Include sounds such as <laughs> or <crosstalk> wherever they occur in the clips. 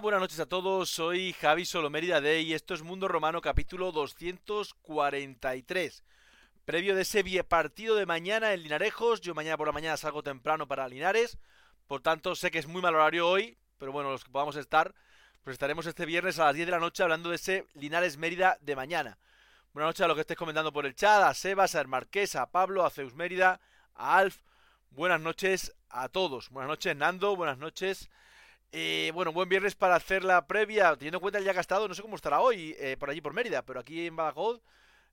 buenas noches a todos. Soy Javi Solomérida de y esto es Mundo Romano capítulo 243. Previo de ese partido de mañana en Linarejos, yo mañana por la mañana salgo temprano para Linares, por tanto sé que es muy mal horario hoy, pero bueno, los que podamos estar, pues estaremos este viernes a las 10 de la noche hablando de ese Linares Mérida de mañana. Buenas noches a los que estéis comentando por el chat, a Sebas, a Marqués, a Pablo, a Zeus Mérida, a Alf. Buenas noches a todos. Buenas noches Nando, buenas noches. Eh, bueno, buen viernes para hacer la previa, teniendo en cuenta el día gastado, no sé cómo estará hoy eh, por allí por Mérida, pero aquí en Badajoz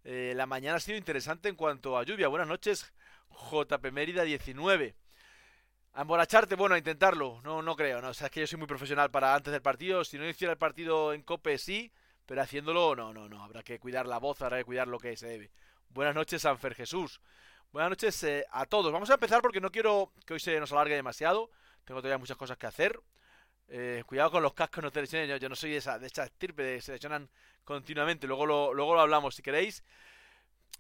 eh, la mañana ha sido interesante en cuanto a lluvia. Buenas noches, JP Mérida 19. A bueno, a intentarlo, no, no creo, no, o sea, que yo soy muy profesional para antes del partido, si no hiciera el partido en cope sí, pero haciéndolo no, no, no, habrá que cuidar la voz, habrá que cuidar lo que se debe. Buenas noches, Sanfer Jesús. Buenas noches a todos. Vamos a empezar porque no quiero que hoy se nos alargue demasiado. Tengo todavía muchas cosas que hacer. Eh, cuidado con los cascos, no te. Yo, no soy de esa, de esa estirpe, de, se lesionan continuamente. Luego lo, hablamos si queréis.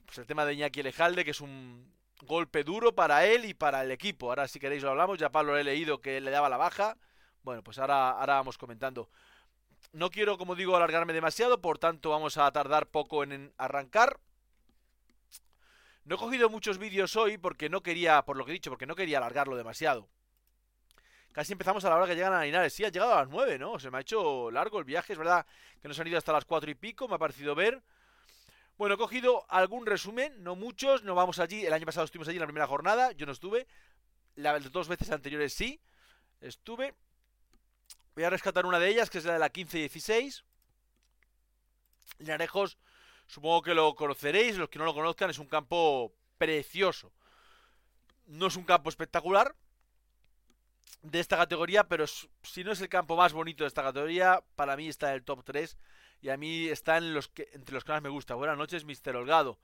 Pues el tema de Iñaki Lejalde, que es un golpe duro para él y para el equipo. Ahora si queréis lo hablamos. Ya Pablo he leído que le daba la baja. Bueno, pues ahora, ahora vamos comentando. No quiero, como digo, alargarme demasiado, por tanto vamos a tardar poco en arrancar. No he cogido muchos vídeos hoy porque no quería, por lo que he dicho, porque no quería alargarlo demasiado. Casi empezamos a la hora que llegan a Linares. Sí, ha llegado a las 9, ¿no? Se me ha hecho largo el viaje. Es verdad que nos han ido hasta las 4 y pico. Me ha parecido ver. Bueno, he cogido algún resumen. No muchos. No vamos allí. El año pasado estuvimos allí en la primera jornada. Yo no estuve. Las dos veces anteriores sí. Estuve. Voy a rescatar una de ellas, que es la de la 15 y 16. Linarejos, supongo que lo conoceréis. Los que no lo conozcan, es un campo precioso. No es un campo espectacular, de esta categoría, pero si no es el campo más bonito de esta categoría, para mí está en el top 3 y a mí está en los que, entre los que más me gusta. Buenas noches, Mr. Holgado.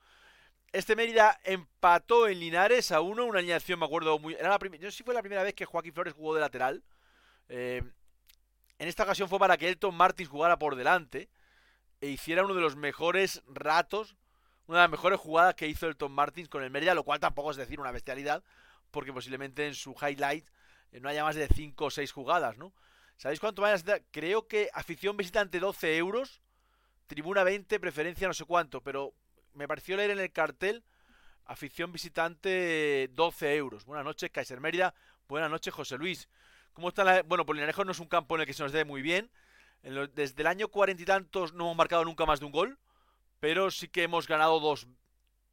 Este Mérida empató en Linares a uno, una alineación, me acuerdo muy... Era la no sé si fue la primera vez que Joaquín Flores jugó de lateral. Eh, en esta ocasión fue para que Elton Martins jugara por delante e hiciera uno de los mejores ratos, una de las mejores jugadas que hizo Elton Martins con el Mérida, lo cual tampoco es decir una bestialidad, porque posiblemente en su highlight no haya más de 5 o 6 jugadas, ¿no? ¿Sabéis cuánto van a Creo que afición visitante 12 euros, tribuna 20, preferencia no sé cuánto, pero me pareció leer en el cartel afición visitante 12 euros. Buenas noches, Kaiser Mérida. Buenas noches, José Luis. ¿Cómo está la... Bueno, Polinarejo no es un campo en el que se nos dé muy bien. Desde el año cuarenta y tantos no hemos marcado nunca más de un gol, pero sí que hemos ganado dos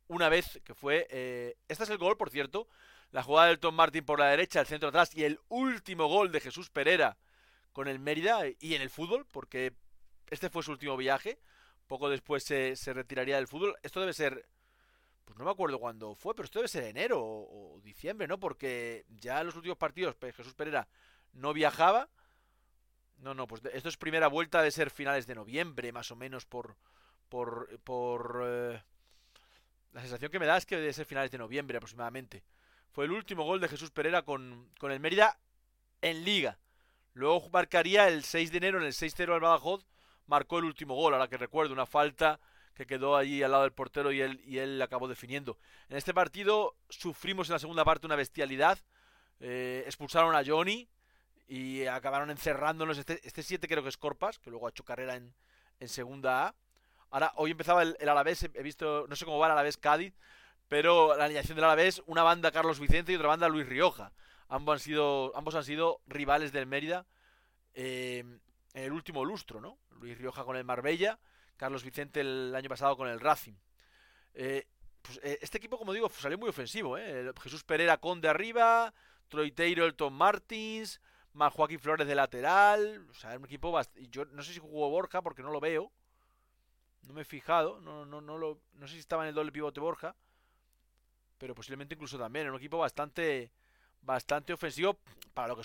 una vez, que fue... Eh... Este es el gol, por cierto, la jugada del Tom Martin por la derecha, el centro atrás y el último gol de Jesús Pereira con el Mérida y en el fútbol, porque este fue su último viaje. Poco después se, retiraría del fútbol. Esto debe ser, pues no me acuerdo cuándo fue, pero esto debe ser enero o, diciembre, ¿no? Porque ya en los últimos partidos Jesús Pereira no viajaba. No, no, pues esto es primera vuelta de ser finales de noviembre, más o menos, por. por. por. Eh, la sensación que me da es que debe ser finales de noviembre aproximadamente. Fue el último gol de Jesús Pereira con, el Mérida en Liga. Luego marcaría el 6 de enero en el 6-0 al Badajoz. Marcó el último gol, ahora que recuerdo, una falta que quedó allí al lado del portero y él, y él acabó definiendo. En este partido sufrimos en la segunda parte una bestialidad. Eh, expulsaron a Johnny y acabaron encerrándonos. Este 7 este creo que es Corpas, que luego ha hecho carrera en, en segunda A. Ahora, hoy empezaba el, el Alavés, he visto, no sé cómo va el Alavés Cádiz, pero la alineación del Alavés, una banda Carlos Vicente y otra banda Luis Rioja. Ambos han sido, ambos han sido rivales del Mérida eh, en el último lustro, ¿no? Luis Rioja con el Marbella, Carlos Vicente el año pasado con el Racing. Eh, pues, eh, este equipo, como digo, salió muy ofensivo. Jesús Pereira con de arriba, Troiteiro, Elton Martins, más Joaquín Flores de lateral. O sea, un equipo bastante... Yo no sé si jugó Borja porque no lo veo. No me he fijado, no, no, no, no sé si estaba en el doble pivote Borja, pero posiblemente incluso también, en un equipo bastante bastante ofensivo para lo que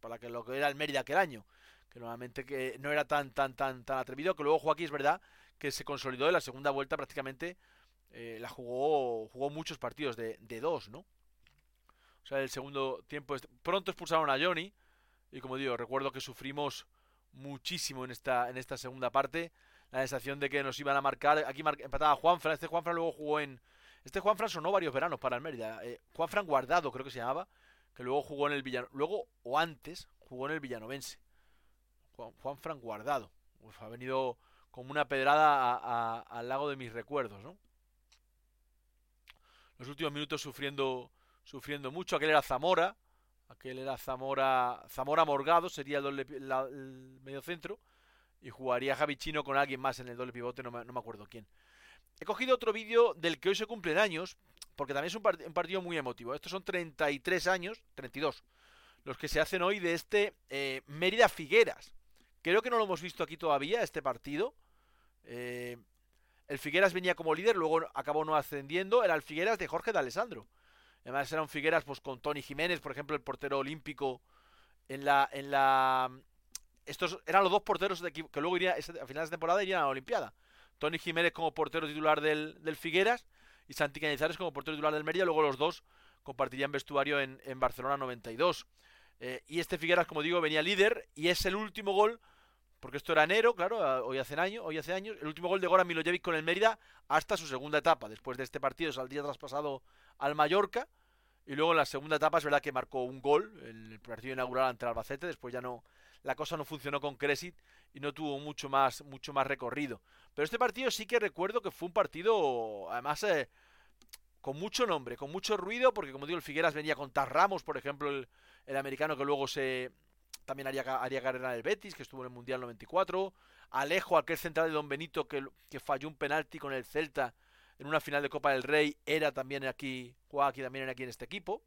para que lo que era el Mérida aquel año, que normalmente que no era tan tan tan tan atrevido, que luego Joaquín es verdad que se consolidó en la segunda vuelta prácticamente eh, la jugó jugó muchos partidos de, de dos, ¿no? O sea, el segundo tiempo pronto expulsaron a Johnny y como digo, recuerdo que sufrimos muchísimo en esta en esta segunda parte, la sensación de que nos iban a marcar, aquí empataba Juanfran, este Juanfran luego jugó en este Juanfran sonó varios veranos para el Mérida. Eh, Juanfran Guardado, creo que se llamaba, que luego jugó en el Villano... Luego, o antes, jugó en el Villanovense. Juan, Juanfran Guardado. ha venido como una pedrada al lago de mis recuerdos, ¿no? Los últimos minutos sufriendo, sufriendo mucho. Aquel era Zamora. Aquel era Zamora. Zamora Morgado sería el, doble, medio centro. Y jugaría Javi Chino con alguien más en el doble pivote, no me acuerdo quién. He cogido otro vídeo del que hoy se cumplen años, porque también es un, partido muy emotivo. Estos son 33 años, 32, los que se hacen hoy de este eh, Mérida Figueras. Creo que no lo hemos visto aquí todavía, este partido. Eh, el Figueras venía como líder, luego acabó no ascendiendo. Era el Figueras de Jorge de Alessandro. Además eran Figueras pues, con Tony Jiménez, por ejemplo, el portero olímpico. En la, en la... Estos eran los dos porteros de que luego iría, a finales de temporada irían a la Olimpiada. Tony Jiménez como portero titular del, Figueras y Santi Cañizares como portero titular del Mérida. Luego los dos compartirían vestuario en, Barcelona 92. Eh, y este Figueras, como digo, venía líder y es el último gol, porque esto era enero, claro, hoy hace, año, hoy hace años, el último gol de Goran Milojevic con el Mérida hasta su segunda etapa. Después de este partido saldría traspasado al Mallorca y luego en la segunda etapa es verdad que marcó un gol, en el partido inaugural ante el Albacete, después ya no, la cosa no funcionó con Cresit y no tuvo mucho más, mucho más recorrido. Pero este partido sí que recuerdo que fue un partido, además, eh, con mucho nombre, con mucho ruido, porque como digo, el Figueras venía con Ramos, por ejemplo, el, americano que luego se también haría, haría carrera en el Betis, que estuvo en el Mundial 94. Alejo, aquel central de Don Benito que, que falló un penalti con el Celta en una final de Copa del Rey, era también aquí, jugaba aquí también aquí en este equipo.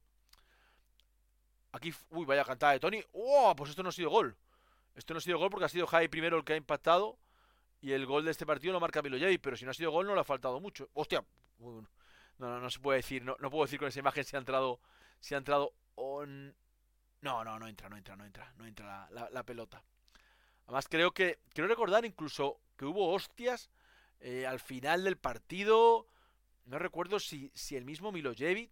Aquí, uy, vaya cantada de Tony. ¡Oh! Pues esto no ha sido gol. Esto no ha sido gol porque ha sido Jai primero el que ha impactado. Y el gol de este partido lo marca Milojevic, pero si no ha sido gol no le ha faltado mucho. Hostia, no, no, no se puede decir, no, no puedo decir con esa imagen si ha entrado, si ha entrado on... No, no, no entra, no entra, no entra, no entra la, pelota. Además creo que, quiero recordar incluso que hubo hostias eh, al final del partido. No recuerdo si, si el mismo Milojevic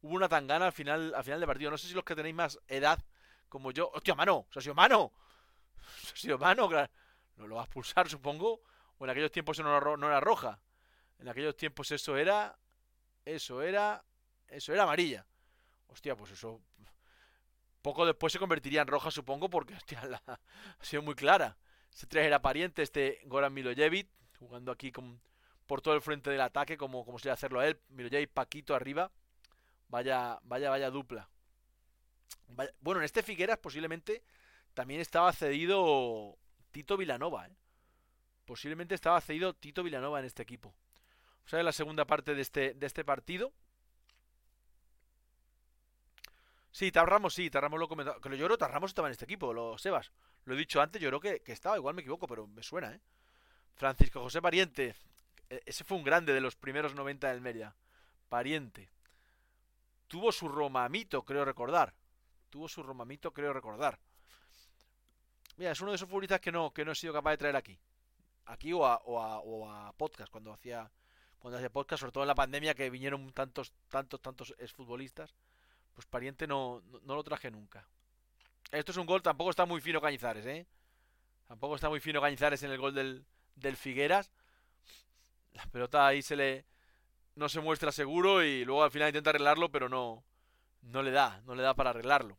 hubo una tangana al final, al final del partido. No sé si los que tenéis más edad como yo. ¡Hostia, mano! ¡Se ha sido mano! ¡Se ha sido mano! No lo va a expulsar, supongo. O en aquellos tiempos eso no era, roja. En aquellos tiempos eso era. Eso era. Eso era amarilla. Hostia, pues eso. Poco después se convertiría en roja, supongo, porque hostia, la, <laughs> ha sido muy clara. Ese 3 era pariente, este Goran Milojevic, jugando aquí con, por todo el frente del ataque, como, como sería hacerlo a él. Milojevic, Paquito arriba. Vaya, vaya, vaya dupla. bueno, en este Figueras posiblemente también estaba cedido Tito Vilanova. ¿eh? Posiblemente estaba cedido Tito Vilanova en este equipo. O sea, la segunda parte de este, de este partido. Sí, Tarramos, sí, Tarramos lo comentado. Que yo creo Tarramos estaba en este equipo, los Sebas. Lo he dicho antes, yo creo que, que estaba, igual me equivoco, pero me suena, ¿eh? Francisco José Pariente. E, ese fue un grande de los primeros 90 del Mérida. Pariente. Tuvo su romamito, creo recordar. Tuvo su romamito, creo recordar. Mira, es uno de esos futbolistas que no, que no he sido capaz de traer aquí. Aquí o a, podcast, cuando hacía cuando hacía podcast, sobre todo en la pandemia que vinieron tantos, tantos, tantos exfutbolistas. Pues pariente no, no, lo traje nunca. Esto es un gol, tampoco está muy fino Cañizares, ¿eh? Tampoco está muy fino Cañizares en el gol del, del Figueras. La pelota ahí se le... No se muestra seguro y luego al final intenta arreglarlo, pero no, no le da, no le da para arreglarlo.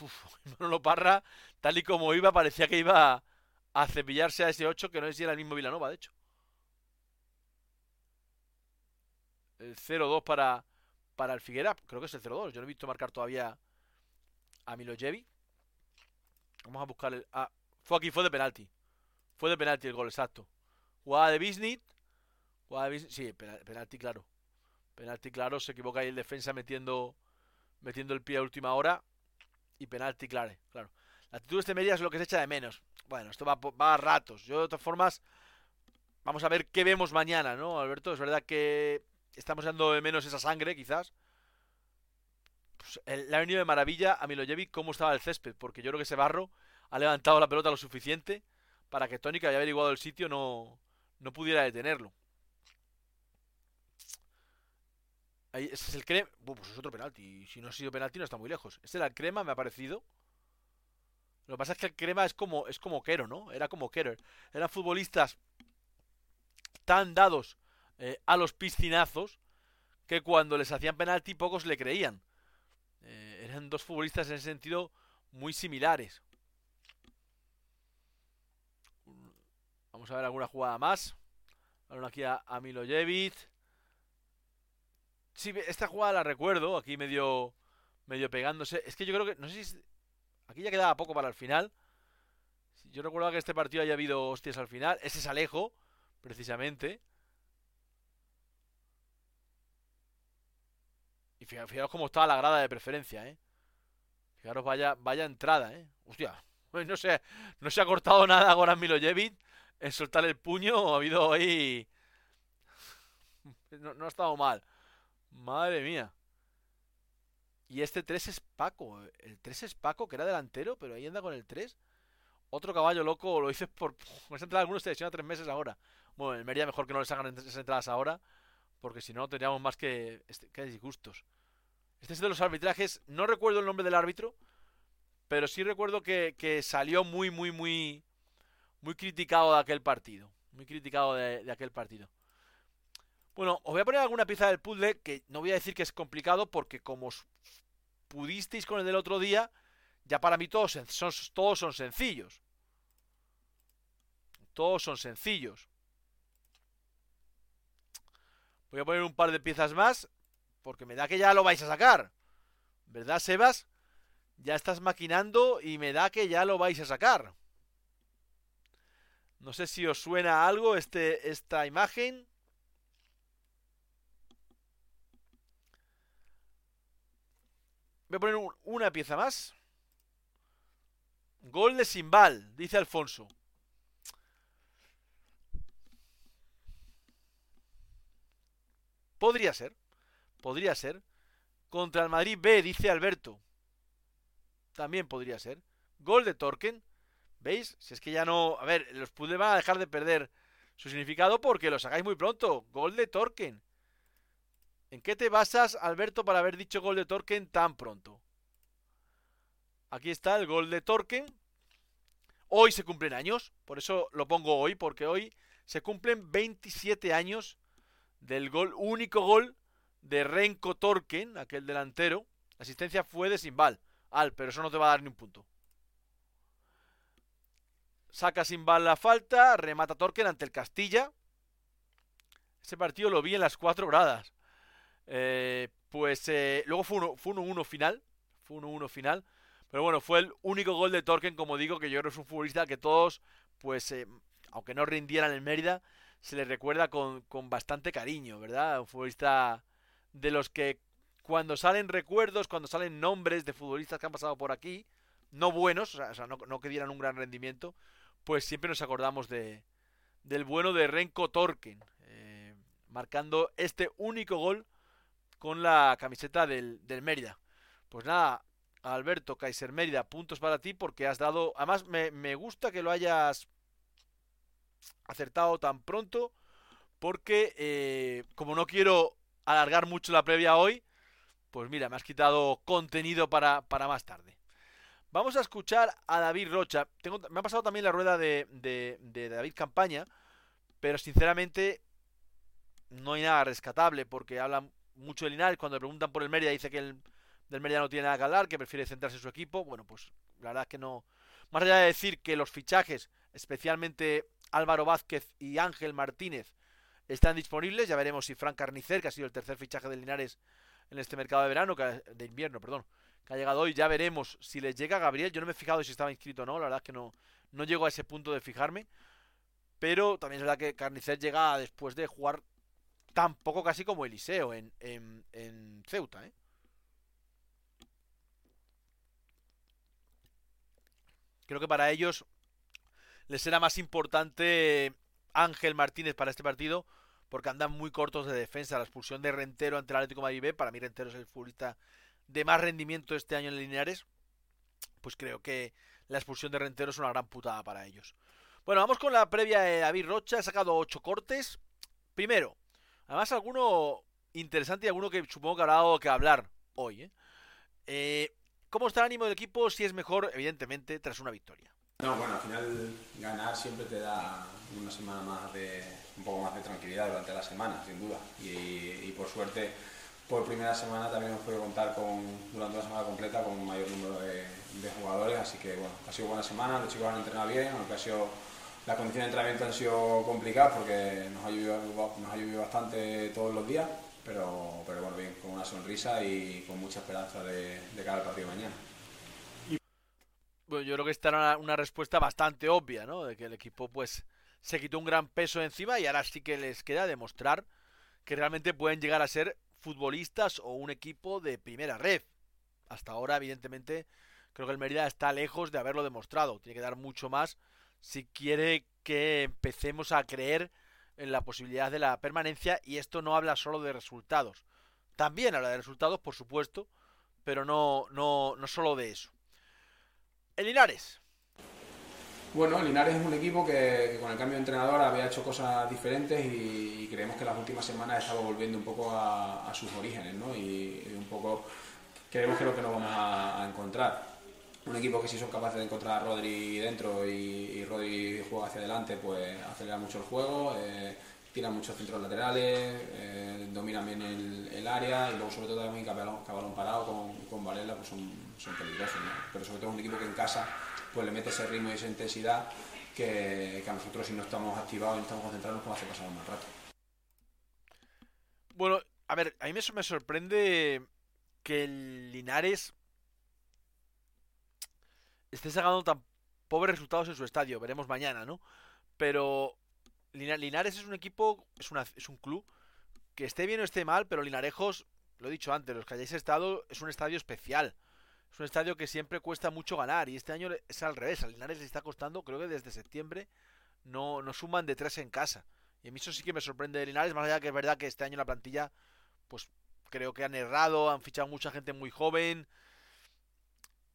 Uf, <laughs> Manolo Parra, tal y como iba, parecía que iba a cepillarse a ese 8, que no es si era el mismo Vilanova, de hecho. El 0-2 para, para el Figuera, creo que es el 0-2. Yo no he visto marcar todavía a Milojevic. Vamos a buscar el. Ah, fue aquí, fue de penalti. Fue de penalti el gol, exacto. Jugada de Bisnit. De Sí, penalti, claro. Penalti, claro. Se equivoca ahí el defensa metiendo, metiendo el pie a última hora y penalti claro, claro. La actitud de este es lo que se echa de menos. Bueno, esto va, va a ratos. Yo de todas formas, vamos a ver qué vemos mañana, ¿no, Alberto? Es verdad que estamos dando de menos esa sangre, quizás. Pues, le ha venido de maravilla a Milojevic cómo estaba el césped, porque yo creo que ese barro ha levantado la pelota lo suficiente para que Tony, que había averiguado el sitio, no, no pudiera detenerlo. Ahí, ese es el crema. pues es otro penalti. Si no ha sido penalti, no está muy lejos. Este era el crema, me ha parecido. Lo que pasa es que el crema es como, es como Kero, ¿no? Era como Kero. Eran futbolistas tan dados eh, a los piscinazos que cuando les hacían penalti pocos le creían. Eh, eran dos futbolistas en ese sentido muy similares. Vamos a ver alguna jugada más. Ahora aquí a, a. Sí, esta jugada la recuerdo, aquí medio medio pegándose. Es que yo creo que no sé si aquí ya quedaba poco para el final. Yo recuerdo que este partido haya habido hostias al final. Ese es Alejo, precisamente. Y fijaros, cómo estaba la grada de preferencia, ¿eh? Fijaros, vaya, vaya entrada, ¿eh? Hostia, <laughs> no se, no se ha cortado nada Goran Milojevic en soltar el puño. Ha habido ahí... <laughs> No, no ha estado mal. Madre mía. Y este 3 es Paco. El 3 es Paco, que era delantero, pero ahí anda con el 3. Otro caballo loco, lo dices por... <laughs> Me entrada algunos te a tres meses ahora. Bueno, el Mería mejor que no les hagan esas entradas ahora, porque si no tendríamos más que, este, que disgustos. Este es de los arbitrajes, no recuerdo el nombre del árbitro, pero sí recuerdo que salió muy, muy, muy, muy criticado de aquel partido. Muy criticado de aquel partido. Bueno, os voy a poner alguna pieza del puzzle que no voy a decir que es complicado porque como pudisteis con el del otro día, ya para mí todos son, todos son sencillos. Todos son sencillos. Voy a poner un par de piezas más porque me da que ya lo vais a sacar. ¿Verdad, Sebas? Ya estás maquinando y me da que ya lo vais a sacar. No sé si os suena algo este, esta imagen. Voy a poner una pieza más. Gol de Simbal, dice Alfonso. Podría ser. Podría ser. Contra el Madrid B, dice Alberto. También podría ser. Gol de Torken. ¿Veis? Si es que ya no... A ver, los puzzles van a dejar de perder su significado porque lo sacáis muy pronto. Gol de Torken. ¿En qué te basas, Alberto, para haber dicho gol de Torken tan pronto? Aquí está el gol de Torken. Hoy se cumplen años, por eso lo pongo hoy, porque hoy se cumplen 27 años del gol, único gol de Renko Torken, aquel delantero. La asistencia fue de Simbal. Al, pero eso no te va a dar ni un punto. Saca Simbal la falta, remata Torken ante el Castilla. Ese partido lo vi en las cuatro gradas. Eh, pues eh, luego fue 1-1 final. Fue 1-1 final. Pero bueno, fue el único gol de Torken, como digo, que yo creo que es un futbolista que todos, pues, eh, aunque no rindieran en Mérida, se le recuerda con, con bastante cariño, ¿verdad? Un futbolista de los que cuando salen recuerdos, cuando salen nombres de futbolistas que han pasado por aquí, no buenos, o sea, no, que dieran un gran rendimiento, pues siempre nos acordamos de, del bueno de Renko Torken, marcando este único gol con la camiseta del, Mérida. Pues nada, Alberto Kaiser Mérida, puntos para ti porque has dado... Además, me, gusta que lo hayas acertado tan pronto porque eh, como no quiero alargar mucho la previa hoy, pues mira, me has quitado contenido para, para más tarde. Vamos a escuchar a David Rocha. Tengo, me ha pasado también la rueda de, de, de David Campaña, pero sinceramente no hay nada rescatable porque habla mucho de Linares. Cuando le preguntan por el Mérida, dice que el del Mérida no tiene nada que hablar, que prefiere centrarse en su equipo. Bueno, pues la verdad es que no. Más allá de decir que los fichajes, especialmente Álvaro Vázquez y Ángel Martínez, están disponibles, ya veremos si Frank Carnicer, que ha sido el tercer fichaje de Linares en este mercado de verano, de invierno, perdón, que ha llegado hoy, ya veremos si les llega Gabriel. Yo no me he fijado si estaba inscrito o no, la verdad es que no, no llego a ese punto de fijarme. Pero también es verdad que Carnicer llega después de jugar tan poco casi como Eliseo en, en, Ceuta, ¿eh? Creo que para ellos les será más importante Ángel Martínez para este partido porque andan muy cortos de defensa. La expulsión de Rentero ante el Atlético Madrid B, para mí Rentero es el futbolista de más rendimiento este año en Linares. Pues creo que la expulsión de Rentero es una gran putada para ellos. Bueno, vamos con la previa de David Rocha. He sacado ocho cortes. Primero, además alguno interesante y alguno que supongo que habrá algo que hablar hoy. ¿eh? Eh, ¿Cómo está el ánimo del equipo? Si es mejor, evidentemente, tras una victoria. No, bueno, al final ganar siempre te da una semana más de un poco más de tranquilidad durante la semana, sin duda. Y, por suerte, por primera semana también hemos podido contar con, durante la semana completa con un mayor número de, jugadores, así que bueno, ha sido buena semana, los chicos han entrenado bien, aunque ha sido, las condiciones de entrenamiento han sido complicadas porque nos ha llovido, nos ha llovido bastante todos los días, pero, pero bueno, bien, con una sonrisa y con mucha esperanza de, de partido mañana. Bueno, yo creo que esta era una, respuesta bastante obvia, ¿no? De que el equipo, pues, se quitó un gran peso encima y ahora sí que les queda demostrar que realmente pueden llegar a ser futbolistas o un equipo de primera red. Hasta ahora, evidentemente, creo que el Mérida está lejos de haberlo demostrado. Tiene que dar mucho más si quiere que empecemos a creer en la posibilidad de la permanencia y esto no habla solo de resultados. También habla de resultados, por supuesto, pero no, no, no solo de eso. El Linares. Bueno, el Linares es un equipo que, con el cambio de entrenador había hecho cosas diferentes y, creemos que las últimas semanas estaba volviendo un poco a, sus orígenes, ¿no? Y, un poco creemos que es lo que nos vamos a, encontrar. Un equipo que si son capaces de encontrar a Rodri dentro y, Rodri juega hacia adelante, pues acelera mucho el juego. Eh, tiran muchos centros laterales, eh, dominan bien el, área y luego sobre todo también que balón, parado con, con Varela pues son, son peligrosos, pero sobre todo un equipo que en casa pues le mete ese ritmo y esa intensidad que, a nosotros si no estamos activados y no estamos concentrados nos hace pasar un mal rato. Bueno, a ver, a mí me sorprende que el Linares esté sacando tan pobres resultados en su estadio, veremos mañana, ¿no? Pero Linares es un equipo, es, una, es un club que esté bien o esté mal, pero Linarejos, lo he dicho antes, los que hayáis estado, es un estadio especial. Es un estadio que siempre cuesta mucho ganar y este año es al revés. A Linares le está costando, creo que desde septiembre no, no suman de tres en casa. Y a mí eso sí que me sorprende de Linares, más allá que es verdad que este año la plantilla, pues creo que han errado, han fichado mucha gente muy joven.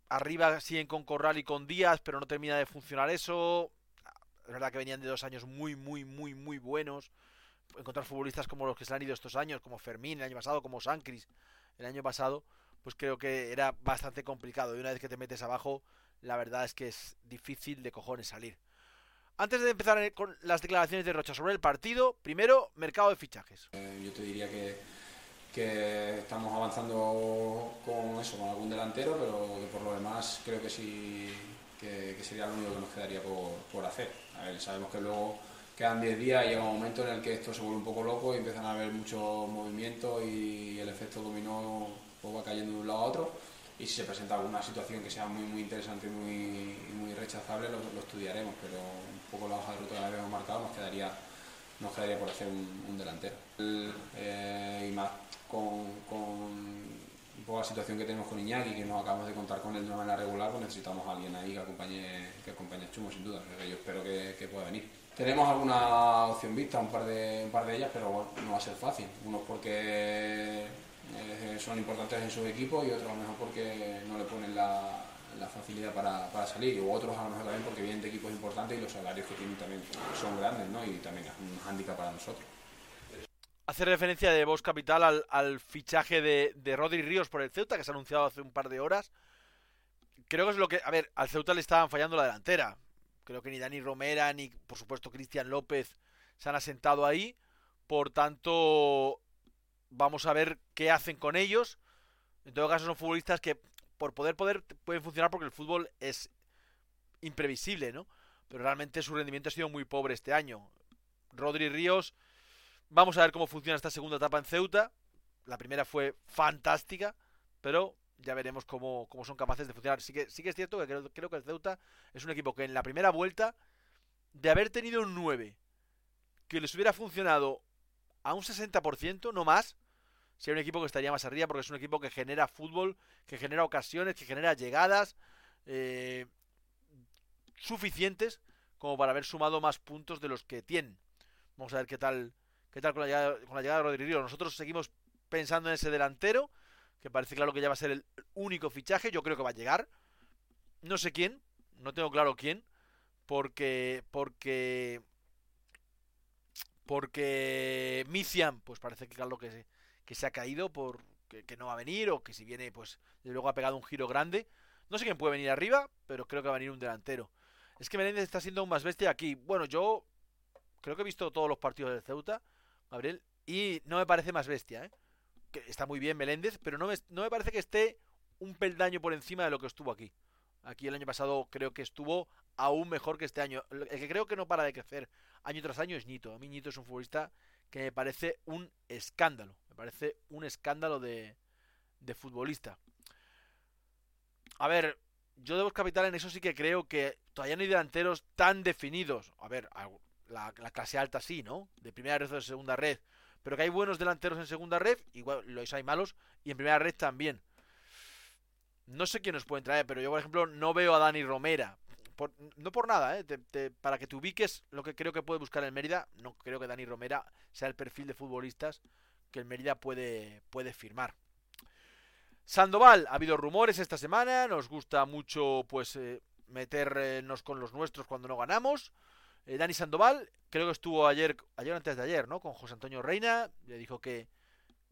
Arriba siguen con Corral y con Díaz, pero no termina de funcionar eso. Es verdad que venían de dos años muy, muy, muy, muy buenos. Encontrar futbolistas como los que se han ido estos años, como Fermín el año pasado, como Sancris el año pasado, pues creo que era bastante complicado. Y una vez que te metes abajo, la verdad es que es difícil de cojones salir. Antes de empezar con las declaraciones de Rocha sobre el partido, primero, mercado de fichajes. Eh, yo te diría que, que estamos avanzando con eso, con algún delantero, pero por lo demás creo que sí que, sería lo único que nos quedaría por, hacer. sabemos que luego quedan 10 días y llega un momento en el que esto se vuelve un poco loco y empiezan a haber muchos movimientos y el efecto dominó pues va cayendo de un lado a otro. Y si se presenta alguna situación que sea muy muy interesante y muy, muy rechazable, lo, estudiaremos, pero un poco la hoja de ruta que habíamos marcado nos quedaría, nos quedaría por hacer un, delantero. Eh, con la situación que tenemos con Iñaki, que nos acabamos de contar con él de manera regular, pues necesitamos a alguien ahí que acompañe, que acompañe a Chumo, sin duda. Yo espero que, pueda venir. Tenemos alguna opción vista, un par de, un par de ellas, pero bueno, no va a ser fácil. Unos porque eh, son importantes en sus equipos y otros a lo mejor porque no le ponen la, facilidad para, salir, y otros a lo mejor también porque vienen de equipos importantes y los salarios que tienen también son grandes, ¿no? Y también es un hándicap para nosotros hace referencia de Voz Capital al, fichaje de, de Rodri Ríos por el Ceuta, que se ha anunciado hace un par de horas. Creo que es lo que. A ver, al Ceuta le estaban fallando la delantera. Creo que ni Dani Romera ni, por supuesto, Cristian López se han asentado ahí. Por tanto, vamos a ver qué hacen con ellos. En todo caso, son futbolistas que, por poder, poder, pueden funcionar porque el fútbol es imprevisible, ¿no? Pero realmente su rendimiento ha sido muy pobre este año. Rodri Ríos Vamos a ver cómo funciona esta segunda etapa en Ceuta. La primera fue fantástica, pero ya veremos cómo, son capaces de funcionar. Sí que, sí que es cierto que creo, creo, que el Ceuta es un equipo que en la primera vuelta, de haber tenido un 9, que les hubiera funcionado a un 60%, no más, sería un equipo que estaría más arriba, porque es un equipo que genera fútbol, que genera ocasiones, que genera llegadas. Eh, suficientes como para haber sumado más puntos de los que tienen. Vamos a ver qué tal, qué tal con, la llegada, de Rodrigo. Nosotros seguimos pensando en ese delantero, que parece claro que ya va a ser el único fichaje. Yo creo que va a llegar. No sé quién, no tengo claro quién, porque porque porque Mician, pues parece que claro que se, que se ha caído por que, no va a venir o que si viene, pues luego ha pegado un giro grande. No sé quién puede venir arriba, pero creo que va a venir un delantero. Es que Menéndez está siendo aún más bestia aquí. Bueno, yo creo que he visto todos los partidos del Ceuta, Gabriel, y no me parece más bestia, ¿eh? Que está muy bien Meléndez, pero no me, no me parece que esté un peldaño por encima de lo que estuvo aquí. Aquí el año pasado creo que estuvo aún mejor que este año. El que creo que no para de crecer año tras año es Nito. A mí Nito es un futbolista que me parece un escándalo. Me parece un escándalo de, de futbolista. A ver, yo de Capital en eso sí que creo que todavía no hay delanteros tan definidos. A ver, la, clase alta sí, ¿no? De primera red o de segunda red. Pero que hay buenos delanteros en segunda red, igual los hay malos, y en primera red también. No sé quién nos puede traer, pero yo, por ejemplo, no veo a Dani Romera. no por nada, ¿eh? para que te ubiques lo que creo que puede buscar el Mérida, no creo que Dani Romera sea el perfil de futbolistas que el Mérida puede, puede firmar. Sandoval, ha habido rumores esta semana, nos gusta mucho pues eh, meternos con los nuestros cuando no ganamos. Eh, Dani Sandoval, creo que estuvo ayer, ayer antes de ayer, ¿no? Con José Antonio Reina, le dijo que,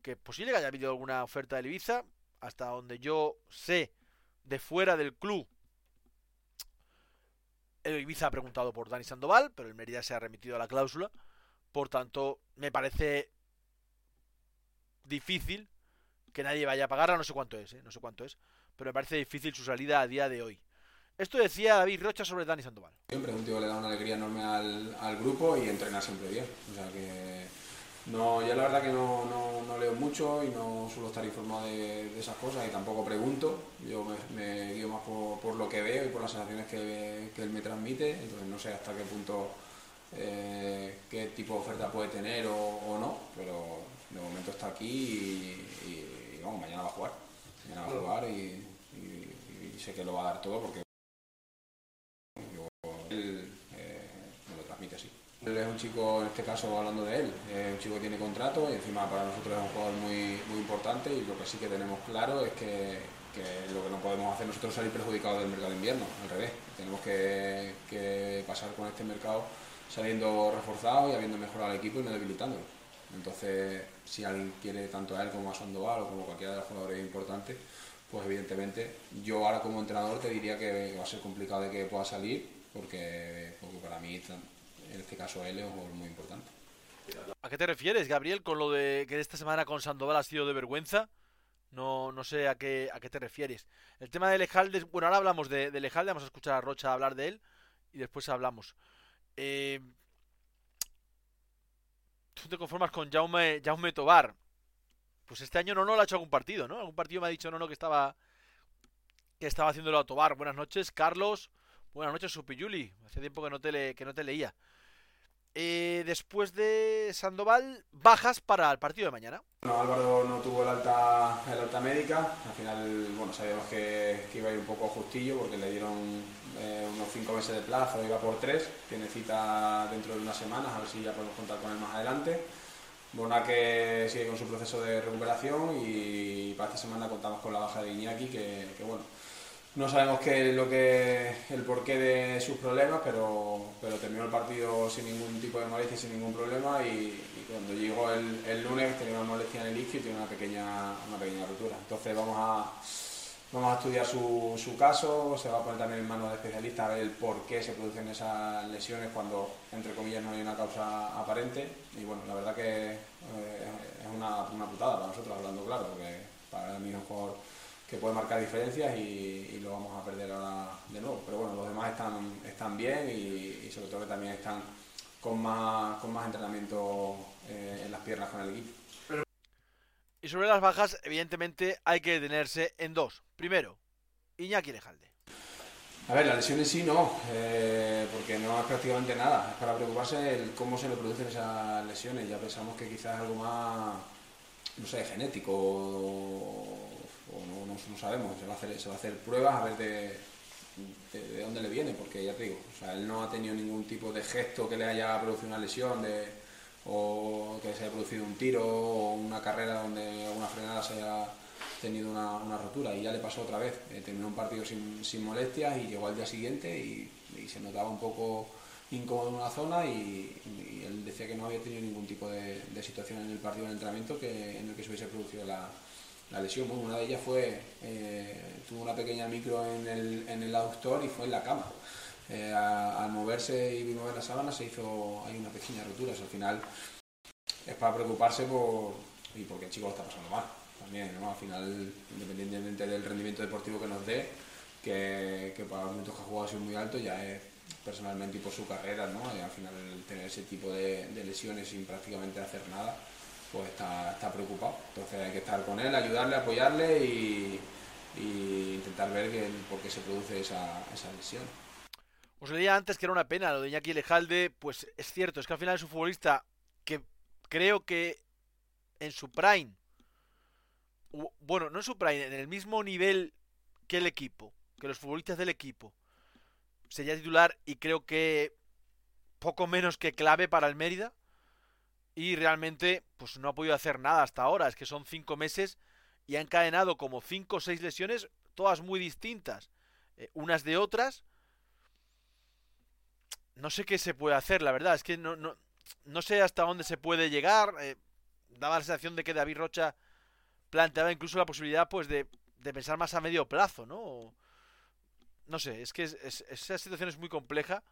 que posible que haya habido alguna oferta de Ibiza, hasta donde yo sé, de fuera del club, el Ibiza ha preguntado por Dani Sandoval, pero el Mérida se ha remitido a la cláusula. Por tanto, me parece difícil que nadie vaya a pagarla, no sé cuánto es, ¿eh? no sé cuánto es, pero me parece difícil su salida a día de hoy. Esto decía David Rocha sobre Dani Sandoval. Siempre un tío que le da una alegría enorme al, al grupo y entrena siempre bien. O sea que no, yo la verdad que no, no, leo mucho y no suelo estar informado de, esas cosas y tampoco pregunto. Yo me, guío más por, lo que veo y por las sensaciones que, él me transmite. Entonces no sé hasta qué punto, eh, qué tipo de oferta puede tener o, no, pero de momento está aquí y, vamos, mañana va a jugar. Mañana va a jugar y, sé que lo va a dar todo porque Él es un chico, en este caso hablando de él, es un chico que tiene contrato y encima para nosotros es un jugador muy, muy importante y lo que sí que tenemos claro es que, lo que no podemos hacer nosotros es salir perjudicados del mercado de invierno, al revés. Tenemos que, pasar con este mercado saliendo reforzado y habiendo mejorado al equipo y no debilitándolo. Entonces, si alguien quiere tanto a él como a Sandoval o como cualquiera de los jugadores importantes, pues evidentemente yo ahora como entrenador te diría que va a ser complicado de que pueda salir porque, porque para mí en este caso él es muy importante. ¿A qué te refieres, Gabriel, con lo de que esta semana con Sandoval ha sido de vergüenza? No, no sé a qué, a qué te refieres. El tema de Lejalde, bueno, ahora hablamos de, de vamos a escuchar a Rocha hablar de él y después hablamos. Eh, tú te conformas con Jaume, Jaume Tobar. Pues este año no, no lo ha hecho algún partido, ¿no? Algún partido me ha dicho no, no, que estaba que estaba haciéndolo a Tobar. Buenas noches, Carlos. Buenas noches, Supiyuli. Hace tiempo que no te, que no te leía. Eh, después de Sandoval, bajas para el partido de mañana. Bueno, Álvaro no tuvo el alta, el alta médica. Al final, bueno, sabíamos que, iba a ir un poco justillo porque le dieron eh, unos cinco meses de plazo, iba por tres. Tiene cita dentro de unas semanas, a ver si ya podemos contar con él más adelante. que sigue con su proceso de recuperación y para esta semana contamos con la baja de Iñaki, que bueno, no sabemos qué es lo que el porqué de sus problemas, pero, pero terminó el partido sin ningún tipo de molestia, sin ningún problema y, cuando llegó el, el, lunes tenía una molestia en el isquio y tiene una pequeña, una pequeña rotura. Entonces vamos a, vamos a estudiar su, su, caso, se va a poner también en manos de especialistas a ver el por qué se producen esas lesiones cuando, entre comillas, no hay una causa aparente. Y bueno, la verdad que eh, es una, una putada para nosotros, hablando claro, porque para mí jugador que puede marcar diferencias y, lo vamos a perder ahora de nuevo. Pero bueno, los demás están, están bien y, sobre todo que también están con más, con más entrenamiento eh, en las piernas con el equipo. Y sobre las bajas, evidentemente hay que detenerse en dos. Primero, Iñaki Lejalde. A ver, la lesión en sí no, eh, porque no es prácticamente nada. Es para preocuparse el cómo se le producen esas lesiones. Ya pensamos que quizás es algo más, no sé, genético o no, no, sabemos, se va, a hacer, se va a hacer pruebas a ver de, de, dónde le viene, porque ya te digo, o sea, él no ha tenido ningún tipo de gesto que le haya producido una lesión de, o que se haya producido un tiro o una carrera donde alguna frenada se haya tenido una, rotura y ya le pasó otra vez. Eh, terminó un partido sin, sin, molestias y llegó al día siguiente y, se notaba un poco incómodo en una zona y, él decía que no había tenido ningún tipo de, situación en el partido de entrenamiento que, en el que se hubiese producido la, la lesión. una de ellas fue, eh, tuvo una pequeña micro en el, en el aductor y fue en la cama. Eh, al moverse y mover la sábana se hizo hay una pequeña rotura. al final es para preocuparse por, y porque el chico lo está pasando mal también, ¿no? Al final, independientemente del rendimiento deportivo que nos dé, que, para los minutos que ha jugado ha sido muy alto, ya es personalmente y por su carrera, ¿no? Al final tener ese tipo de, lesiones sin prácticamente hacer nada, pues está, preocupado. Entonces hay que estar con él, ayudarle, apoyarle y, intentar ver por qué se produce esa, esa lesión. Os leía antes que era una pena lo de Iñaki Lejalde, pues es cierto, es que al final es un futbolista que creo que en su prime, bueno, no en su prime, en el mismo nivel que el equipo, que los futbolistas del equipo, sería titular y creo que poco menos que clave para el Mérida. Y realmente, pues no ha podido hacer nada hasta ahora. Es que son cinco meses y ha encadenado como cinco o seis lesiones, todas muy distintas, eh, unas de otras no sé qué se puede hacer, la verdad. Es que no, no, no sé hasta dónde se puede llegar. Eh, daba la sensación de que David Rocha planteaba incluso la posibilidad pues de, de pensar más a medio plazo, ¿no? No sé, es que esa situación es muy compleja.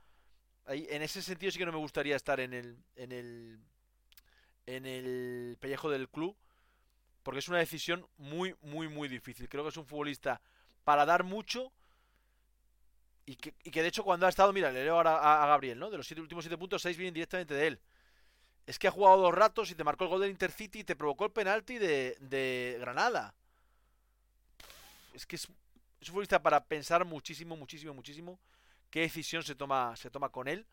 Ahí, en ese sentido sí que no me gustaría estar en el, en el, en el pellejo del club. Porque es una decisión muy, muy, muy difícil. Creo que es un futbolista para dar mucho y que, de hecho cuando ha estado, mira, le leo ahora a, Gabriel, ¿no? De los últimos siete puntos, seis vienen directamente de él. Es que ha jugado dos ratos y te marcó el gol del Intercity y te provocó el penalti de, de Granada. Es que es, es un futbolista para pensar muchísimo, muchísimo, muchísimo qué decisión se toma, se toma con él.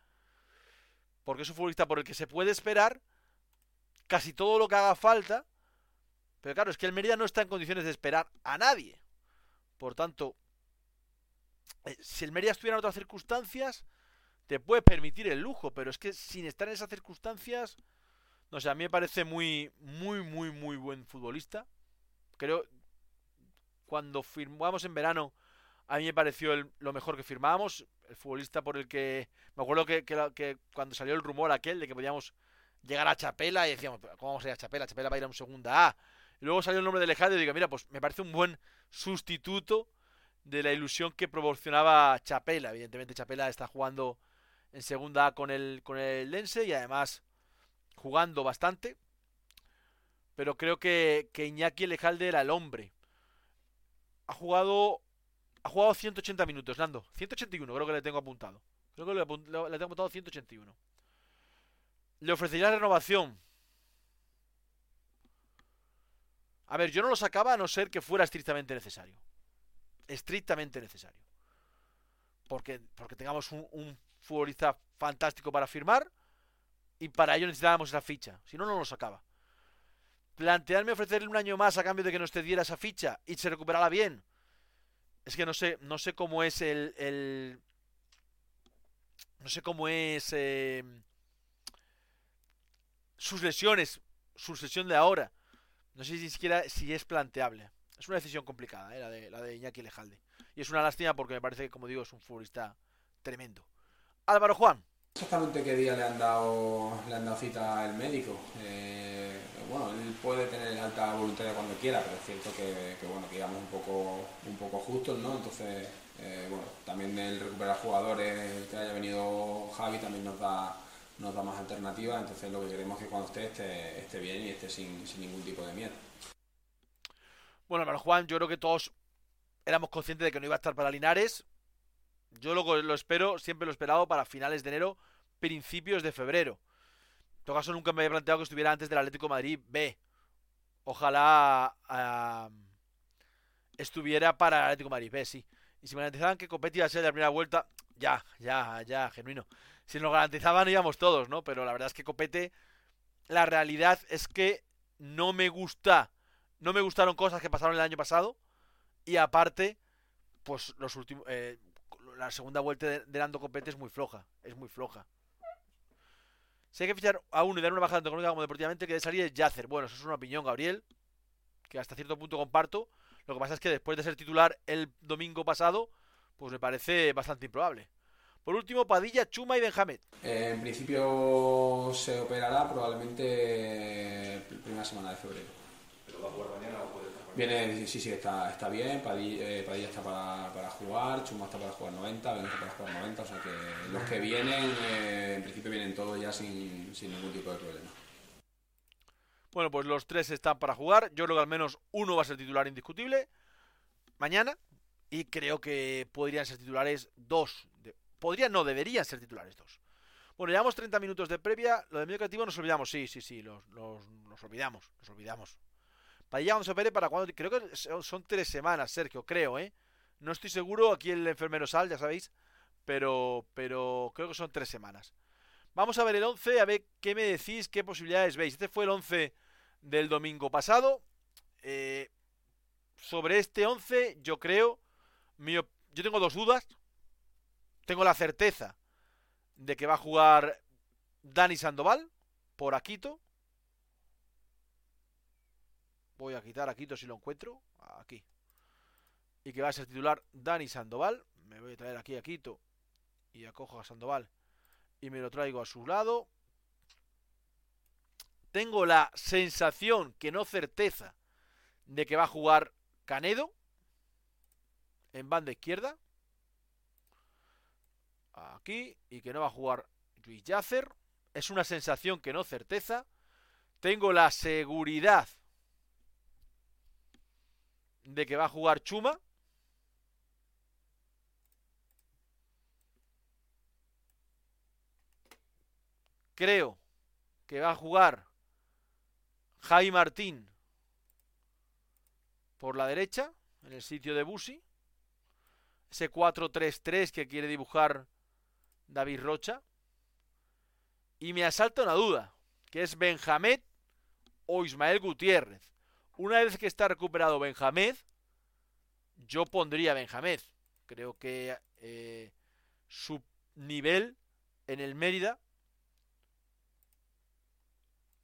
Porque es un futbolista por el que se puede esperar casi todo lo que haga falta. Pero claro, es que el Mérida no está en condiciones de esperar a nadie. Por tanto, eh, si el Mérida estuviera en otras circunstancias, te puede permitir el lujo, pero es que sin estar en esas circunstancias, no sé, a mí me parece muy, muy, muy, muy buen futbolista. Creo, cuando firmamos en verano, a mí me pareció lo mejor que firmábamos. El futbolista por el que. Me acuerdo que, que, cuando salió el rumor aquel de que podíamos llegar a Chapela y decíamos, ¿cómo vamos a ir a Chapela? Chapela va a ir a un segunda A. Y luego salió el nombre de Lejadio y digo, mira, pues me parece un buen sustituto de la ilusión que proporcionaba Chapela. Evidentemente Chapela está jugando en segunda A con el, con el Lense y además jugando bastante. Pero creo que, que Iñaki Lejalde era el hombre. Ha jugado ha jugado 180 minutos, Nando. 181 creo que le tengo apuntado. Creo que le, le tengo apuntado 181. Le ofrecería renovación. A ver, yo no lo sacaba a no ser que fuera estrictamente necesario estrictamente necesario. Porque, porque tengamos un, futbolista fantástico para firmar y para ello necesitábamos esa ficha. Si no, no lo sacaba. Plantearme ofrecerle un año más a cambio de que nos te diera esa ficha y se recuperara bien. Es que no sé, no sé cómo es el, el no sé cómo es eh, sus lesiones, su lesión de ahora. No sé si siquiera si es planteable. Es una decisión complicada, ¿eh? la, de, la de Iñaki Lejalde. Y es una lástima porque me parece que, como digo, es un futbolista tremendo. Álvaro Juan. Exactamente qué día le han dado, le han dado cita el médico. Eh, bueno, él puede tener alta voluntaria cuando quiera, pero es cierto que, bueno, que digamos un poco, un poco justos, ¿no? Entonces, eh, bueno, también el recuperar jugadores que haya venido Javi también nos da nos da más alternativas, entonces lo que queremos es que cuando esté esté, bien y esté sin, sin ningún tipo de miedo. Bueno, para Juan, yo creo que todos éramos conscientes de que no iba a estar para Linares. Yo lo, lo espero, siempre lo he esperado para finales de enero, principios de febrero. En todo caso, nunca me había planteado que estuviera antes del Atlético Madrid B. Ojalá estuviera para el Atlético Madrid B, sí. Y si me garantizaban que Copetti iba a ser de la primera vuelta, ya, ya, ya, genuino. Si nos garantizaban íbamos todos, ¿no? Pero la verdad es que Copete, la realidad es que no me gusta no me gustaron cosas que pasaron el año pasado. Y aparte, pues los últimos. Eh, la segunda vuelta de, de Nando Copete es muy floja. Es muy floja. Si hay que fichar a uno y dar una bajada tanto económica como deportivamente, que de salir es Yacer. Bueno, eso es una opinión, Gabriel, que hasta cierto punto comparto. Lo que pasa es que después de ser titular el domingo pasado, pues me parece bastante improbable. Por último, Padilla, Chuma y Benjamín. Eh, en principio se operará probablemente primera semana de febrero. ¿Pero va a jugar mañana o puede estar mañana? Viene, sí, sí, está, está bien. Padilla, eh, Padilla está para, para jugar, Chuma está para jugar 90, Ben está para jugar 90. O sea que los que vienen, eh, en principio vienen todos ya sin, sin ningún tipo de problema. Bueno, pues los tres están para jugar. Yo creo que al menos uno va a ser titular indiscutible mañana. Y creo que podrían ser titulares dos. Podrían, no, deberían ser titulares dos. Bueno, llevamos 30 minutos de previa. Lo de medio creativo nos olvidamos. Sí, sí, sí, los, los- nos olvidamos. Nos olvidamos. Padilla se opere para cuando. Creo que son, tres semanas, Sergio, creo, ¿eh? No estoy seguro. Aquí el enfermero sal, ya sabéis. Pero, pero creo que son tres semanas. Vamos a ver el 11, a ver qué me decís, qué posibilidades veis. Este fue el 11 del domingo pasado. Eh, sobre este 11, yo creo, mi yo tengo dos dudas. Tengo la certeza de que va a jugar Dani Sandoval por Aquito. Voy a quitar a Aquito si lo encuentro. Aquí. Y que va a ser titular Dani Sandoval. Me voy a traer aquí a Quito y acojo a Sandoval y me lo traigo a su lado. Tengo la sensación, que no certeza, de que va a jugar Canedo en banda izquierda. Aquí. Y que no va a jugar Luis Yacer. Es una sensación que no certeza. Tengo la seguridad de que va a jugar Chuma. Creo que va a jugar Javi Martín por la derecha, en el sitio de Busi. Ese 4-3-3 que quiere dibujar David Rocha. Y me asalta una duda, que es Benjamín o Ismael Gutiérrez. Una vez que está recuperado Benjamín, yo pondría a Benjamín. Creo que eh, su nivel en el Mérida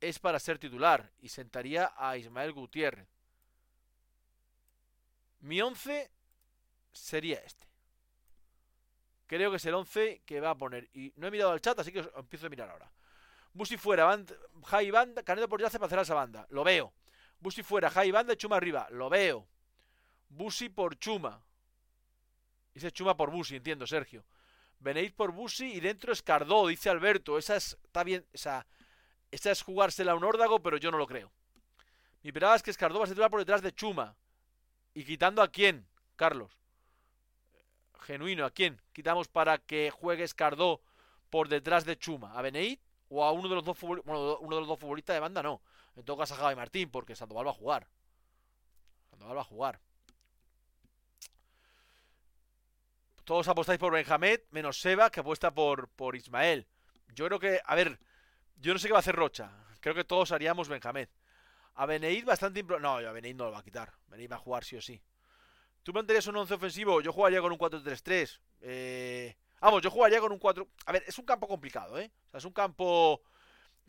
es para ser titular y sentaría a Ismael Gutiérrez. Mi 11 sería este. Creo que es el 11 que va a poner. Y no he mirado al chat, así que os empiezo a mirar ahora. Busi fuera, Band, Jai Banda, Canedo por Yace para hacer esa banda. Lo veo. Busi fuera, Jai Banda Chuma arriba. Lo veo. Busi por Chuma. Dice Chuma por Busi, entiendo, Sergio. Beneit por Busi y dentro es Cardó, dice Alberto. Esa es, está bien, esa, esa es jugársela a un órdago, pero yo no lo creo. Mi esperaba es que Escardó va a titular por detrás de Chuma. ¿Y quitando a quién, Carlos? Genuino, ¿a quién? Quitamos para que juegue Escardó por detrás de Chuma. ¿A Beneit? ¿O a uno de los dos bueno, uno de los dos futbolistas de banda? No. En todo caso a Javi Martín, porque Sandoval va a jugar. Sandoval va a jugar. Todos apostáis por Benjamín, menos Seba, que apuesta por, por Ismael. Yo creo que, a ver, yo no sé qué va a hacer Rocha. Creo que todos haríamos Benjamín. A Beneid bastante impro... No, a Beneid no lo va a quitar. Beneid va a jugar sí o sí. ¿Tú plantearías un 11 ofensivo? Yo jugaría con un 4-3-3. Eh... Vamos, yo jugaría con un 4... A ver, es un campo complicado, ¿eh? O sea, es un campo...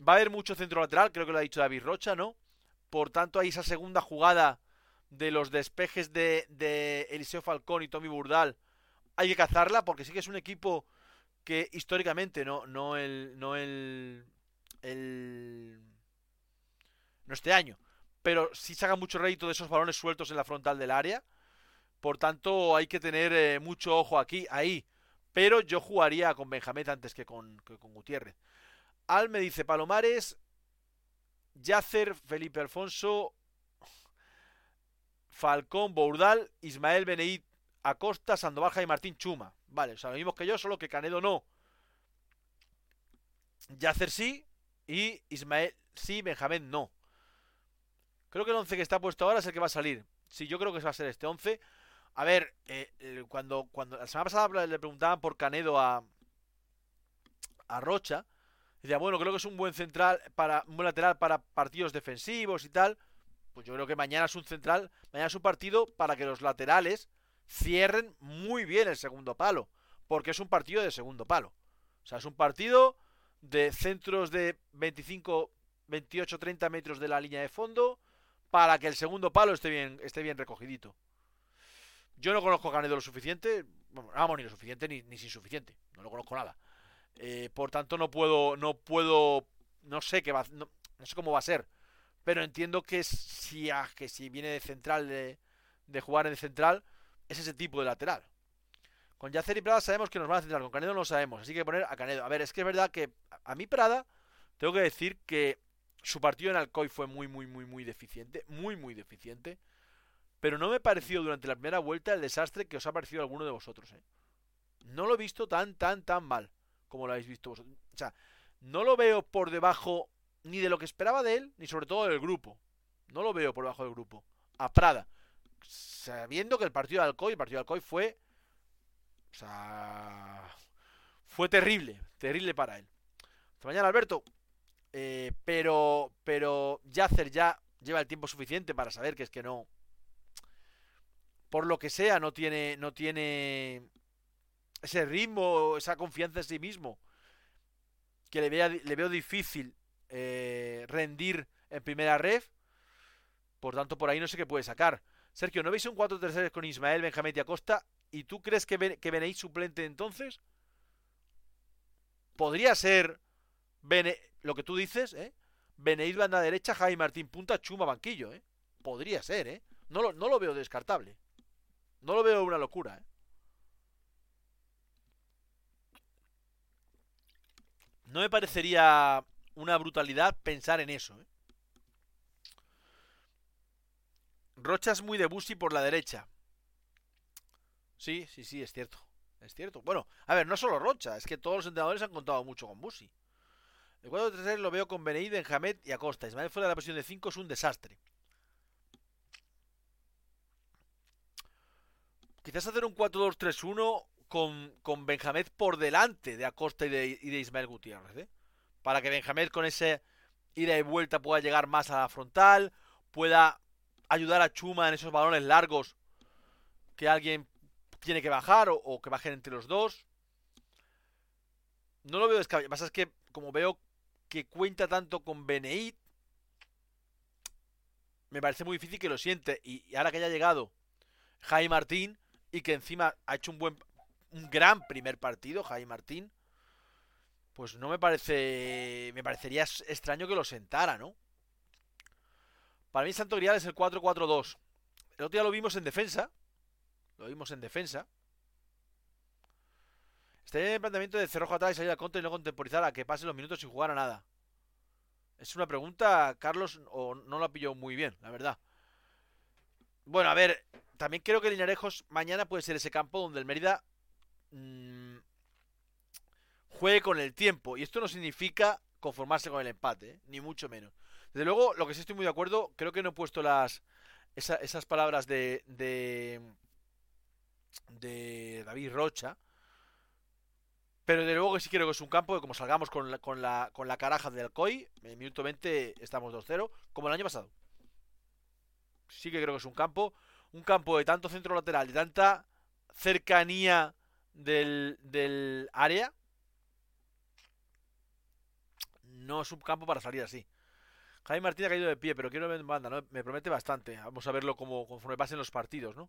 Va a haber mucho centro lateral, creo que lo ha dicho David Rocha, ¿no? Por tanto, hay esa segunda jugada de los despejes de, de Eliseo Falcón y Tommy Burdal. Hay que cazarla porque sí que es un equipo que históricamente no, no el. no el. el. no este año. Pero sí saca mucho rédito de esos balones sueltos en la frontal del área. Por tanto, hay que tener eh, mucho ojo aquí, ahí. Pero yo jugaría con Benjamín antes que con, que con Gutiérrez. Al me dice Palomares, Yacer, Felipe Alfonso, Falcón, Bourdal, Ismael Beneit, Acosta, Sandoval, y Martín Chuma. Vale, o sea, lo mismo que yo, solo que Canedo no. Yacer sí y Ismael sí, Benjamín no. Creo que el 11 que está puesto ahora es el que va a salir. Sí, yo creo que va a ser este 11. A ver, eh, cuando, cuando la semana pasada le preguntaban por Canedo a, a Rocha, decía, bueno, creo que es un buen central para un lateral para partidos defensivos y tal. Pues yo creo que mañana es un central, mañana es un partido para que los laterales cierren muy bien el segundo palo. porque es un partido de segundo palo. O sea, es un partido de centros de 25, 28, 30 metros de la línea de fondo para que el segundo palo esté bien, esté bien recogidito. Yo no conozco a Canedo lo suficiente, vamos, ni lo suficiente ni, ni sin suficiente, no lo conozco nada. Eh, por tanto, no puedo, no puedo, no sé qué va, no, sé cómo va a ser, pero entiendo que si, que si viene de central, de, de jugar en central, es ese tipo de lateral. Con Yacer y Prada sabemos que nos van a centrar, con Canedo no sabemos, así que poner a Canedo. A ver, es que es verdad que a mí Prada, tengo que decir que su partido en Alcoy fue muy, muy, muy, muy deficiente, muy, muy deficiente. Pero no me pareció durante la primera vuelta el desastre que os ha parecido alguno de vosotros. ¿eh? No lo he visto tan, tan, tan mal como lo habéis visto vosotros. O sea, no lo veo por debajo ni de lo que esperaba de él, ni sobre todo del grupo. No lo veo por debajo del grupo. A Prada. Sabiendo que el partido de Alcoy, el partido de Alcoy fue o sea, fue terrible, terrible para él. Hasta mañana, Alberto. Eh, pero, pero Yacer ya lleva el tiempo suficiente para saber que es que no. Por lo que sea, no tiene, no tiene ese ritmo, esa confianza en sí mismo. Que le, le veo difícil eh, rendir en primera ref. Por tanto, por ahí no sé qué puede sacar. Sergio, ¿no veis un 4-3 con Ismael, Benjamín y Acosta? ¿Y tú crees que, que venéis suplente entonces? Podría ser lo que tú dices, ¿eh? Beneid banda derecha, Jaime Martín punta, Chuma banquillo, ¿eh? Podría ser, ¿eh? No no lo veo descartable. No lo veo una locura, ¿eh? No me parecería una brutalidad pensar en eso, ¿eh? Rocha es muy de Busi por la derecha. Sí, sí, sí, es cierto. Es cierto. Bueno, a ver, no solo Rocha, es que todos los entrenadores han contado mucho con Busi. El 4-3 lo veo con Beneid, Benjamet y Acosta. Ismael fuera de la posición de 5 es un desastre. Quizás hacer un 4-2-3-1 con, con Benjamet por delante de Acosta y de, Ismael Gutiérrez. ¿eh? Para que Benjamet con ese ida y vuelta pueda llegar más a la frontal, pueda ayudar a Chuma en esos balones largos que alguien tiene que bajar o, que bajen entre los dos. No lo veo descabellado. Lo que pasa es que, como veo que cuenta tanto con Beneit, me parece muy difícil que lo siente. Y, ahora que haya llegado Jaime Martín y que encima ha hecho un buen, un gran primer partido, Jaime Martín, pues no me parece, me parecería extraño que lo sentara, ¿no? Para mí Santo Grial es el 4-4-2. El otro día lo vimos en defensa, lo vimos en defensa. El planteamiento de cerrojo atrás y salir al contra y no contemporizar a que pasen los minutos sin jugar a nada. Es una pregunta, Carlos, o no la pilló muy bien, la verdad. Bueno, a ver, también creo que Linarejos mañana puede ser ese campo donde el Mérida mmm, juegue con el tiempo. Y esto no significa conformarse con el empate, ¿eh? ni mucho menos. Desde luego, lo que sí estoy muy de acuerdo, creo que no he puesto las esas palabras de, de de David Rocha. Pero de luego que sí creo que es un campo que como salgamos con la, con la, con la caraja del Alcoy, en minuto 20 estamos 2-0, como el año pasado. Sí que creo que es un campo, un campo de tanto centro lateral, de tanta cercanía del, del área. No es un campo para salir así. Jaime Martín ha caído de pie, pero quiero ver en banda, ¿no? Me promete bastante. Vamos a verlo como conforme pasen los partidos, ¿no?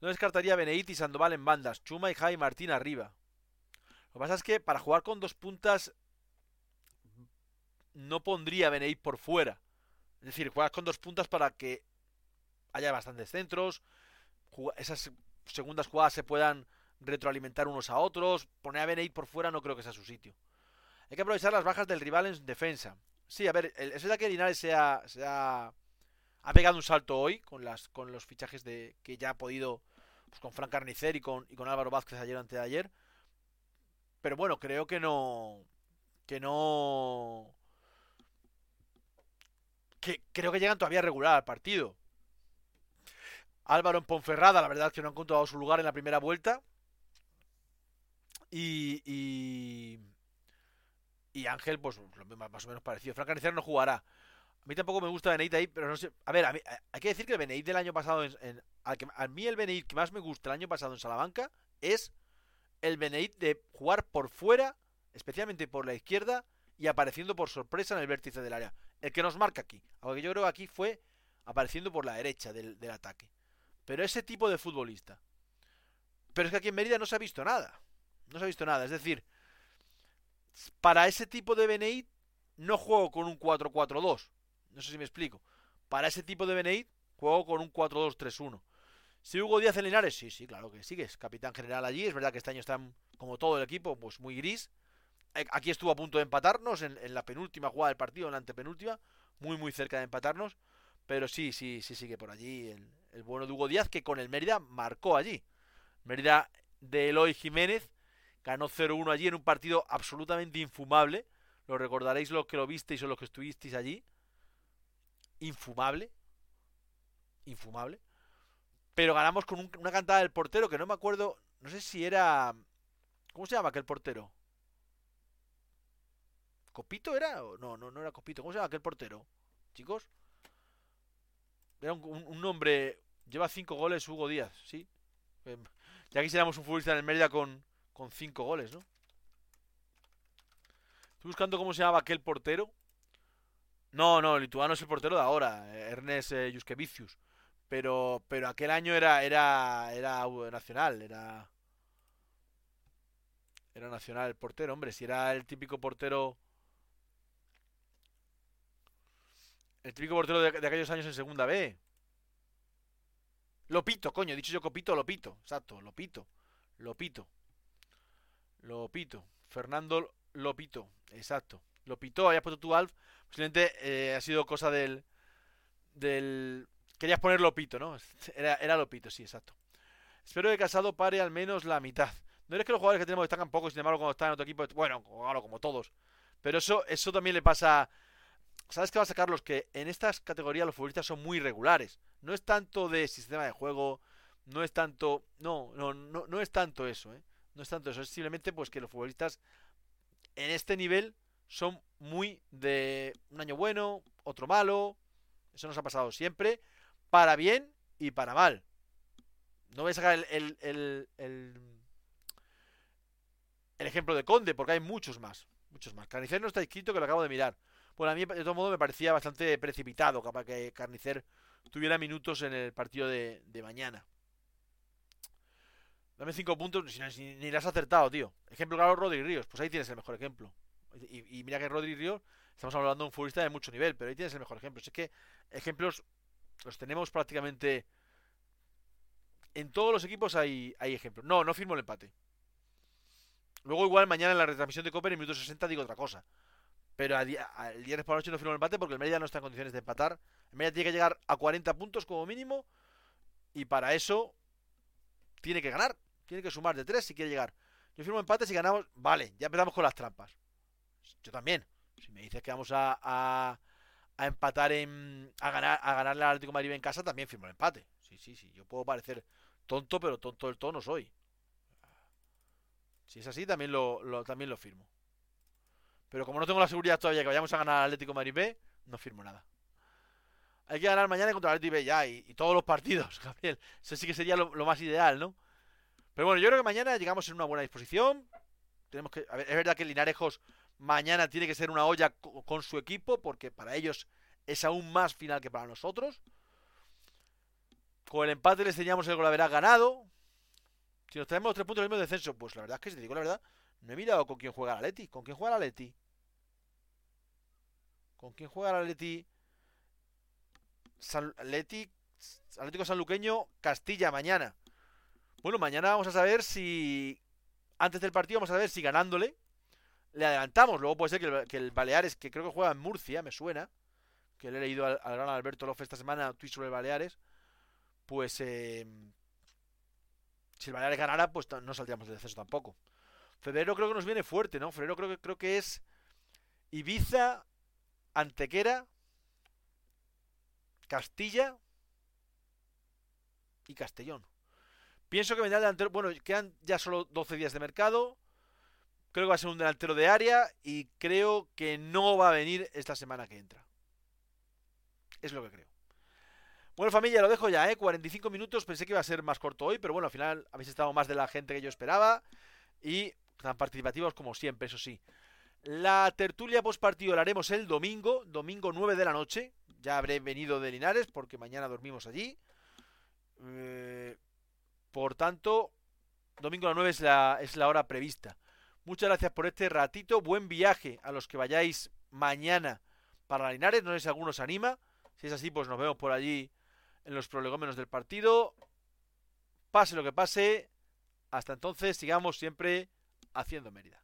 No descartaría Beneit y Sandoval en bandas. Chuma y Jai Martín arriba. Lo que pasa es que para jugar con dos puntas no pondría Beneit por fuera. Es decir, juegas con dos puntas para que haya bastantes centros. Esas segundas jugadas se puedan retroalimentar unos a otros. Poner a Beneit por fuera no creo que sea su sitio. Hay que aprovechar las bajas del rival en defensa. Sí, a ver, es verdad que Linares se ha, ha pegado un salto hoy con las con los fichajes de que ya ha podido pues, con Frank Carnicer y con, y con Álvaro Vázquez ayer antes de ayer. Pero bueno, creo que no que no que creo que llegan todavía regular al partido. Álvaro en Ponferrada, la verdad es que no ha encontrado su lugar en la primera vuelta. Y, y, y Ángel, pues más o menos parecido. Frank Carnicer no jugará. A mí tampoco me gusta Beneit ahí, pero no sé. A ver, hay que decir que el Beneit del año pasado. En, a mí el Beneit que más me gusta el año pasado en Salamanca es el Beneit de jugar por fuera, especialmente por la izquierda, y apareciendo por sorpresa en el vértice del área. El que nos marca aquí. Aunque yo creo que aquí fue apareciendo por la derecha del ataque. Pero ese tipo de futbolista. Pero es que aquí en Mérida no se ha visto nada. No se ha visto nada. Es decir, para ese tipo de Beneit no juego con un 4-4-2. No sé si me explico. Para ese tipo de Beneit juego con un 4-2-3-1. Si Hugo Díaz en Linares, sí, sí, claro que sí, que es capitán general allí. Es verdad que este año están, como todo el equipo, pues muy gris. Eh, aquí estuvo a punto de empatarnos en, la penúltima jugada del partido, en la antepenúltima. Muy, muy cerca de empatarnos. Pero sí, sí, sí sigue por allí el, el bueno de Hugo Díaz, que con el Mérida marcó allí. Mérida de Eloy Jiménez ganó 0-1 allí en un partido absolutamente infumable. Lo recordaréis los que lo visteis o los que estuvisteis allí. Infumable. Infumable. Pero ganamos con una cantada del portero que no me acuerdo. No sé si era. ¿Cómo se llama aquel portero? ¿Copito era? No, no, no era Copito. ¿Cómo se llama aquel portero? Chicos. Era un, nombre. Lleva cinco goles Hugo Díaz, ¿sí? Em, ya quisiéramos un futbolista en el Mérida con, con cinco goles, ¿no? Estoy buscando cómo se llamaba aquel portero. No, no, el lituano es el portero de ahora, Ernest eh. Pero, pero aquel año era, era, era nacional, era, era nacional el portero, hombre. Si era el típico portero, el típico portero de, aquellos años en Segunda B. Lopito, coño, dicho yo copito, Lopito, exacto, Lopito, Lopito, Lopito, Fernando Lopito, exacto. Lopito, hayas puesto tu Alf, posiblemente eh, ha sido cosa del, del Querías poner Lopito, ¿no? <laughs> Era, era Lopito, sí, exacto. Espero que Casado pare al menos la mitad. No es que los jugadores que tenemos destacan poco, sin embargo, cuando están en otro equipo, bueno, claro, como todos. Pero eso, eso también le pasa. ¿Sabes qué va a sacar los que en estas categorías los futbolistas son muy regulares? No es tanto de sistema de juego, no es tanto. No, no, no, no es tanto eso, ¿eh? No es tanto eso, es simplemente pues que los futbolistas en este nivel son muy de un año bueno, otro malo. Eso nos ha pasado siempre para bien y para mal. No voy a sacar el, el, el, ejemplo de Conde, porque hay muchos más. Muchos más. Carnicer no está escrito que lo acabo de mirar. Bueno, a mí de todo modo me parecía bastante precipitado capaz que Carnicer tuviera minutos en el partido de, mañana. Dame cinco puntos, ni, ni, has acertado, tío. Ejemplo claro, Rodri Ríos. Pues ahí tienes el mejor ejemplo. Y, mira que Rodri Ríos, estamos hablando de un futbolista de mucho nivel, pero ahí tienes el mejor ejemplo. es que ejemplos los tenemos prácticamente. En todos los equipos hay, hay ejemplos. No, no firmo el empate. Luego, igual mañana en la retransmisión de Copa en minuto 60 digo otra cosa. Pero el viernes por la noche no firmo el empate porque el Mérida no está en condiciones de empatar. El Mérida tiene que llegar a 40 puntos como mínimo. Y para eso tiene que ganar. Tiene que sumar de 3 si quiere llegar. Yo firmo empate si ganamos. Vale, ya empezamos con las trampas. Yo también. Si me dices que vamos a empatar en. a ganar a ganarle al Atlético de Madrid en casa, también firmo el empate. Sí, sí, sí. Yo puedo parecer tonto, pero tonto del todo no soy. Si es así, también lo, también lo firmo. Pero como no tengo la seguridad todavía que vayamos a ganar al Atlético Madrid no firmo nada. Hay que ganar mañana contra el Atlético B ya, y, todos los partidos, <laughs> Gabriel. Eso sí que sería lo, más ideal, ¿no? Pero bueno, yo creo que mañana llegamos en una buena disposición. Tenemos que. A ver, es verdad que Linarejos Mañana tiene que ser una olla con su equipo, porque para ellos es aún más final que para nosotros. Con el empate les teníamos el golaveras ganado. Si nos traemos los tres puntos del mismo descenso, pues la verdad es que si te digo la verdad, no he mirado con quién juega la Leti. ¿Con quién juega la Leti? ¿Con quién juega la Leti? San, Leti, Atlético Sanluqueño, Castilla mañana. Bueno, mañana vamos a saber si. Antes del partido vamos a ver si ganándole le adelantamos. Luego puede ser que el, Baleares, que creo que juega en Murcia, me suena, que le he leído al, gran Alberto Lofe esta semana, tweet sobre el Baleares, pues eh, si el Baleares ganara, pues no saldríamos de descenso tampoco. Febrero creo que nos viene fuerte, ¿no? Febrero creo que, creo que es Ibiza, Antequera, Castilla y Castellón. Pienso que vendrá delantero. Bueno, quedan ya solo 12 días de mercado. Creo que va a ser un delantero de área y creo que no va a venir esta semana que entra. Es lo que creo. Bueno, familia, lo dejo ya, ¿eh? 45 minutos. Pensé que iba a ser más corto hoy, pero bueno, al final habéis estado más de la gente que yo esperaba. y tan participativos como siempre, eso sí. La tertulia post partido la haremos el domingo, domingo 9 de la noche. Ya habré venido de Linares porque mañana dormimos allí. Eh, por tanto, domingo a las 9 es la, es la hora prevista. Muchas gracias por este ratito. Buen viaje a los que vayáis mañana para Linares. No sé si alguno se anima. Si es así, pues nos vemos por allí en los prolegómenos del partido. Pase lo que pase. Hasta entonces, sigamos siempre haciendo Mérida.